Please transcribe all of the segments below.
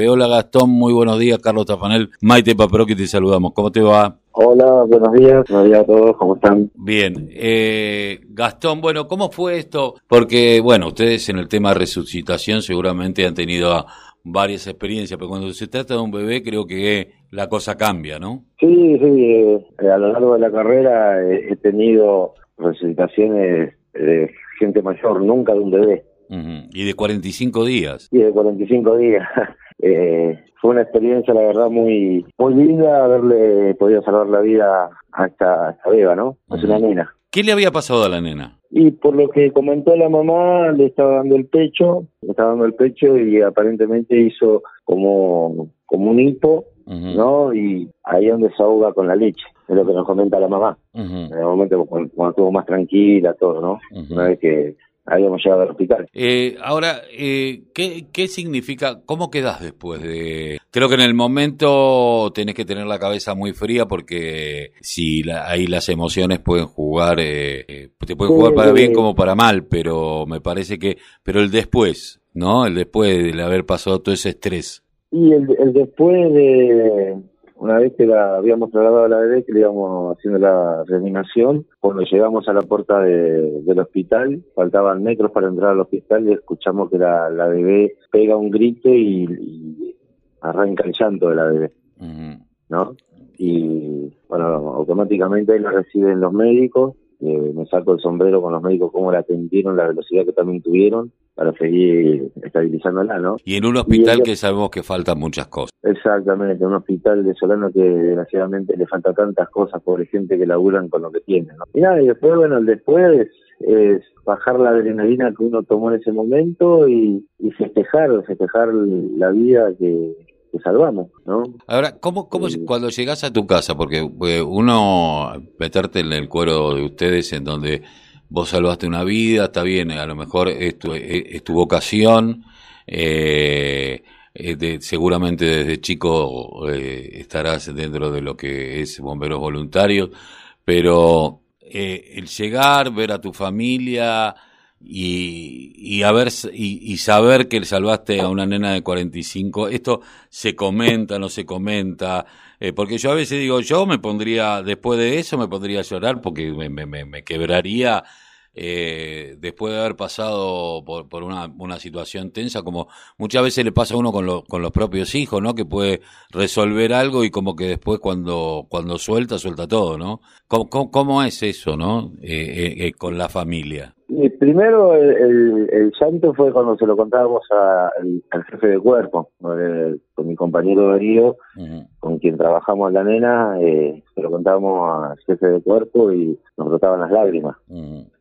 Hola Gastón, muy buenos días. Carlos Tafanel, Maite que te saludamos. ¿Cómo te va? Hola, buenos días. Buenos días a todos, ¿cómo están? Bien. Eh, Gastón, bueno, ¿cómo fue esto? Porque, bueno, ustedes en el tema de resucitación seguramente han tenido varias experiencias, pero cuando se trata de un bebé creo que la cosa cambia, ¿no? Sí, sí. Eh, a lo largo de la carrera he tenido resucitaciones de gente mayor, nunca de un bebé. Y de 45 días. Y de 45 días. Eh, fue una experiencia, la verdad, muy muy linda haberle podido salvar la vida a esta, beba, ¿no? Es una nena. ¿Qué le había pasado a la nena? Y por lo que comentó la mamá, le estaba dando el pecho, le estaba dando el pecho y aparentemente hizo como, como un hipo, ¿no? Y ahí es donde se ahoga con la leche, es lo que nos comenta la mamá. En el momento cuando, estuvo más tranquila, todo, ¿no? Una vez que habíamos llegado al hospital. Eh, ahora, eh, ¿qué, ¿qué significa? ¿Cómo quedas después de...? Creo que en el momento tenés que tener la cabeza muy fría porque si ahí las emociones pueden jugar, eh, eh te pueden jugar para bien como para mal, pero me parece que... Pero el después, ¿no? El después de haber pasado todo ese estrés. Y el, el después de una vez que la habíamos trasladado a la bebé, que le íbamos haciendo la reanimación, cuando llegamos a la puerta del hospital, faltaban metros para entrar al hospital y escuchamos que la, bebé pega un grito y, arranca el llanto de la bebé, ¿no? Y bueno, automáticamente ahí la reciben los médicos, eh, me saco el sombrero con los médicos, cómo la atendieron, la velocidad que también tuvieron, para seguir estabilizándola, ¿no? Y en un hospital que sabemos que faltan muchas cosas. Exactamente, un hospital de Solano que desgraciadamente le falta tantas cosas, pobre gente que laburan con lo que tiene, ¿no? Y nada, y después, bueno, el después es bajar la adrenalina que uno tomó en ese momento y, festejar, festejar la vida que, salvamos, ¿no? Ahora, ¿cómo, cómo cuando llegas a tu casa? Porque eh, uno, meterte en el cuero de ustedes en donde vos salvaste una vida, está bien, a lo mejor es tu, es tu vocación, eh, eh seguramente desde chico eh, estarás dentro de lo que es bomberos voluntarios, pero eh, el llegar, ver a tu familia y, y, haber, y, y, saber que salvaste a una nena de 45, esto se comenta, no se comenta, eh, porque yo a veces digo, yo me pondría, después de eso me pondría a llorar porque me, me, me quebraría eh, después de haber pasado por, por una, una, situación tensa, como muchas veces le pasa a uno con, con los propios hijos, ¿no? Que puede resolver algo y como que después cuando, cuando suelta, suelta todo, ¿no? ¿Cómo, cómo, es eso, ¿no? Eh, con la familia. Primero, el, el, llanto fue cuando se lo contábamos al jefe de cuerpo, con mi compañero Darío, con quien trabajamos la nena, se lo contábamos al jefe de cuerpo y nos brotaban las lágrimas.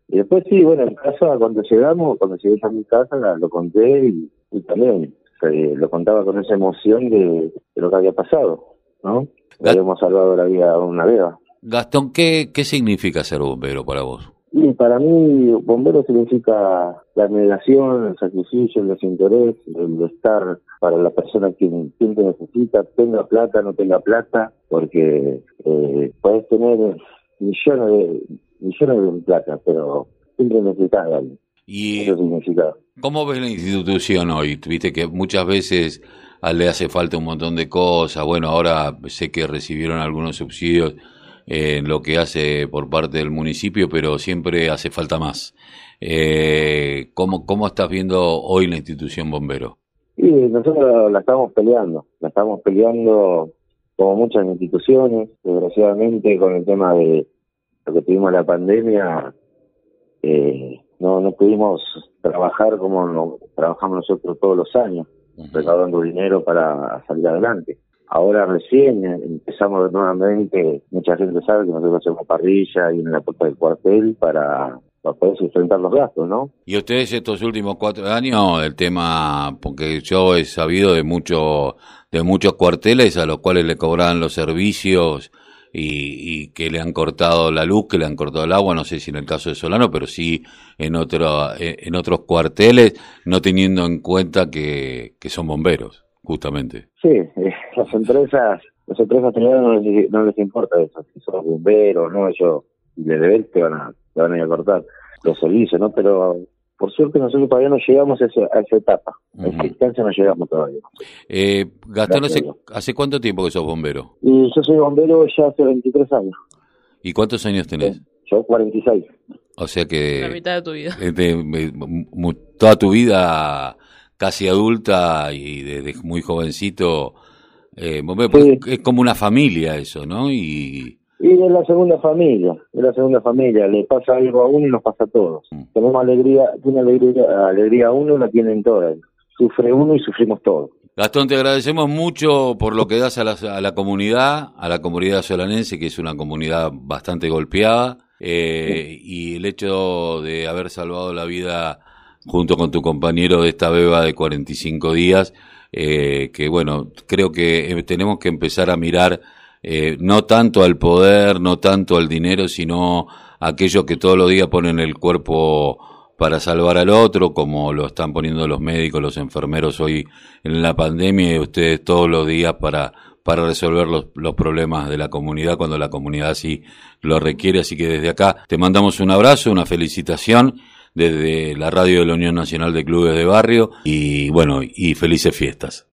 Y después sí, bueno, en casa, cuando llegamos, cuando llegué a mi casa, lo conté y, también lo contaba con esa emoción de, lo que había pasado, ¿no? habíamos salvado la vida a una beba. Gastón, ¿qué, ¿qué significa ser bombero para vos? Y para mí, bombero significa la abnegación, el sacrificio, el desinterés, el estar para la persona que quien te necesita, tenga plata, no tenga plata, porque eh, puedes tener millones de, millones de plata, pero siempre necesitas ¿Y cómo ves la institución hoy? Viste que muchas veces le hace falta un montón de cosas. Bueno, ahora sé que recibieron algunos subsidios en lo que hace por parte del municipio, pero siempre hace falta más. Eh, ¿cómo, ¿Cómo estás viendo hoy la institución bombero? Sí, nosotros la estamos peleando, la estamos peleando como muchas instituciones, desgraciadamente con el tema de lo que tuvimos la pandemia, eh, no, no pudimos trabajar como trabajamos nosotros todos los años, recaudando dinero para salir adelante. Ahora recién empezamos nuevamente, mucha gente sabe que nosotros hacemos parrilla y en la puerta del cuartel para, para poder sustentar los gastos, ¿no? Y ustedes estos últimos cuatro años, el tema, porque yo he sabido de, mucho, de muchos cuarteles a los cuales le cobraban los servicios y, que le han cortado la luz, que le han cortado el agua, no sé si en el caso de Solano, pero sí en, otro, en otros cuarteles, no teniendo en cuenta que, que son bomberos, justamente. Sí, eh, las empresas, las empresas privadas no les, no les importa eso, si son bomberos, no, ellos le deben te van a, te van a ir a cortar los servicios, ¿no? Pero Por suerte nosotros todavía no llegamos a, esa etapa, a esa instancia no llegamos todavía. Eh, Gastón, hace, ¿hace cuánto tiempo que sos bombero? Y yo soy bombero ya hace 23 años. ¿Y cuántos años tenés? Yo 46. O sea que... La mitad de tu vida. toda tu vida casi adulta y desde muy jovencito, eh, es como una familia eso, ¿no? Y... Y es la segunda familia, es la segunda familia, le pasa algo a uno y nos pasa a todos. Mm. Tenemos alegría, tiene alegría, alegría a uno, la tienen todas. Sufre uno y sufrimos todos. Gastón, te agradecemos mucho por lo que das a la, a la comunidad, a la comunidad solanense, que es una comunidad bastante golpeada, eh, y el hecho de haber salvado la vida junto con tu compañero de esta beba de 45 días, eh, que bueno, creo que eh, tenemos que empezar a mirar eh, no tanto al poder, no tanto al dinero, sino a aquellos que todos los días ponen el cuerpo para salvar al otro, como lo están poniendo los médicos, los enfermeros hoy en la pandemia y ustedes todos los días para, para resolver los, los problemas de la comunidad cuando la comunidad así lo requiere. Así que desde acá te mandamos un abrazo, una felicitación desde la radio de la Unión Nacional de Clubes de Barrio y bueno, y felices fiestas.